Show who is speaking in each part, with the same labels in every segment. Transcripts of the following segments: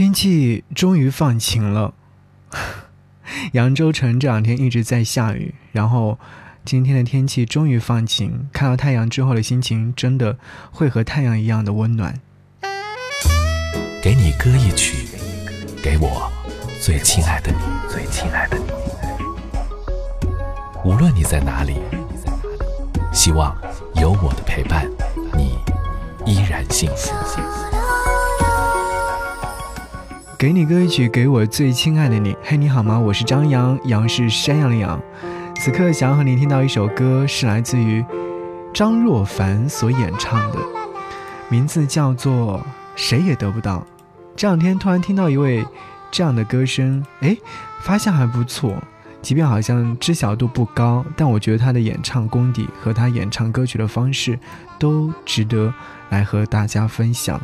Speaker 1: 天气终于放晴了，扬州城这两天一直在下雨，然后今天的天气终于放晴，看到太阳之后的心情真的会和太阳一样的温暖。
Speaker 2: 给你歌一曲，给我最亲爱的你，最亲爱的你。无论你在哪里，希望有我的陪伴，你依然幸福。
Speaker 1: 给你歌曲，给我最亲爱的你。嘿，你好吗？我是张扬，杨是山羊的羊。此刻想要和你听到一首歌，是来自于张若凡所演唱的，名字叫做《谁也得不到》。这两天突然听到一位这样的歌声，哎，发现还不错。即便好像知晓度不高，但我觉得他的演唱功底和他演唱歌曲的方式都值得来和大家分享。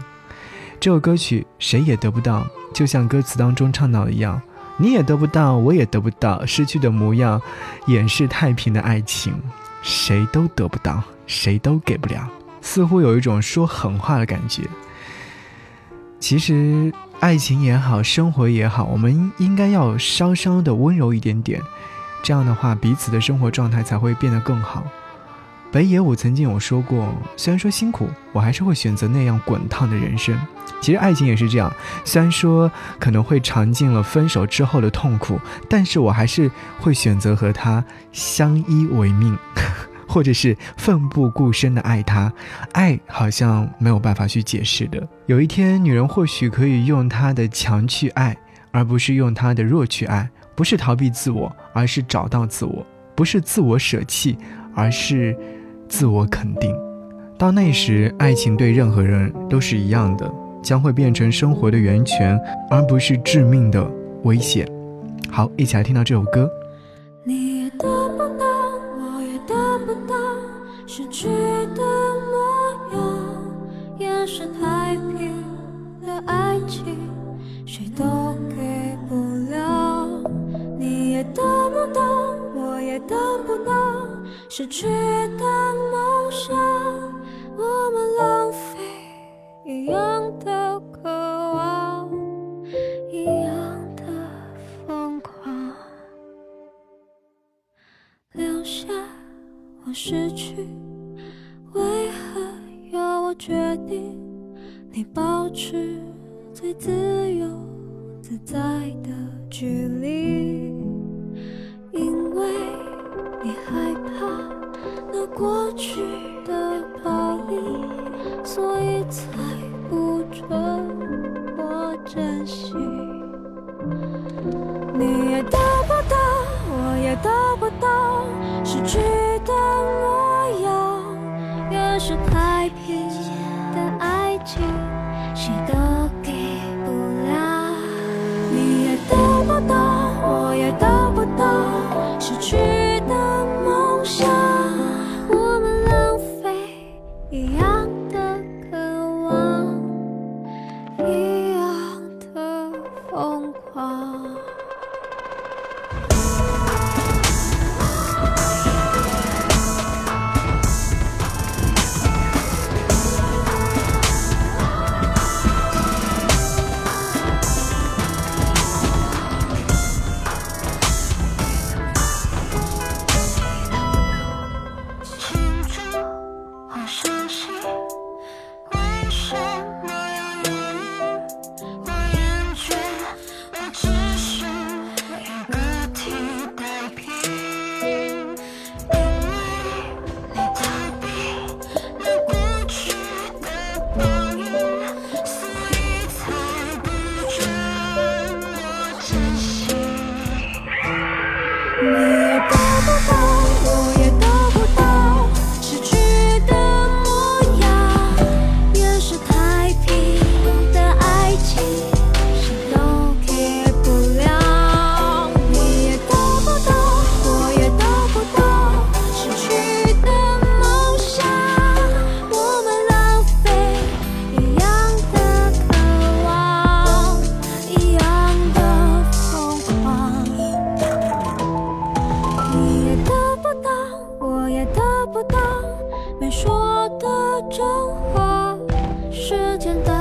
Speaker 1: 这首歌曲谁也得不到，就像歌词当中唱到的一样，你也得不到，我也得不到，失去的模样掩饰太平的爱情，谁都得不到，谁都给不了，似乎有一种说狠话的感觉。其实，爱情也好，生活也好，我们应该要稍稍的温柔一点点，这样的话，彼此的生活状态才会变得更好。北野武曾经有说过，虽然说辛苦，我还是会选择那样滚烫的人生。其实爱情也是这样，虽然说可能会尝尽了分手之后的痛苦，但是我还是会选择和他相依为命。或者是奋不顾身的爱他，爱好像没有办法去解释的。有一天，女人或许可以用她的强去爱，而不是用她的弱去爱；不是逃避自我，而是找到自我；不是自我舍弃，而是自我肯定。到那时，爱情对任何人都是一样的，将会变成生活的源泉，而不是致命的危险。好，一起来听到这首歌。
Speaker 3: 你也得不到，我也得不到，失去的模样，也是太平的爱情，谁都给不了。你也得不到，我也得不到，失去的梦想，我们浪费一样的渴望，一样的疯狂。留下我失去，为何要我决定？你保持最自由自在的距离，因为你还过去的报应，所以才不准我珍惜。你也得不到，我也得不到，失去真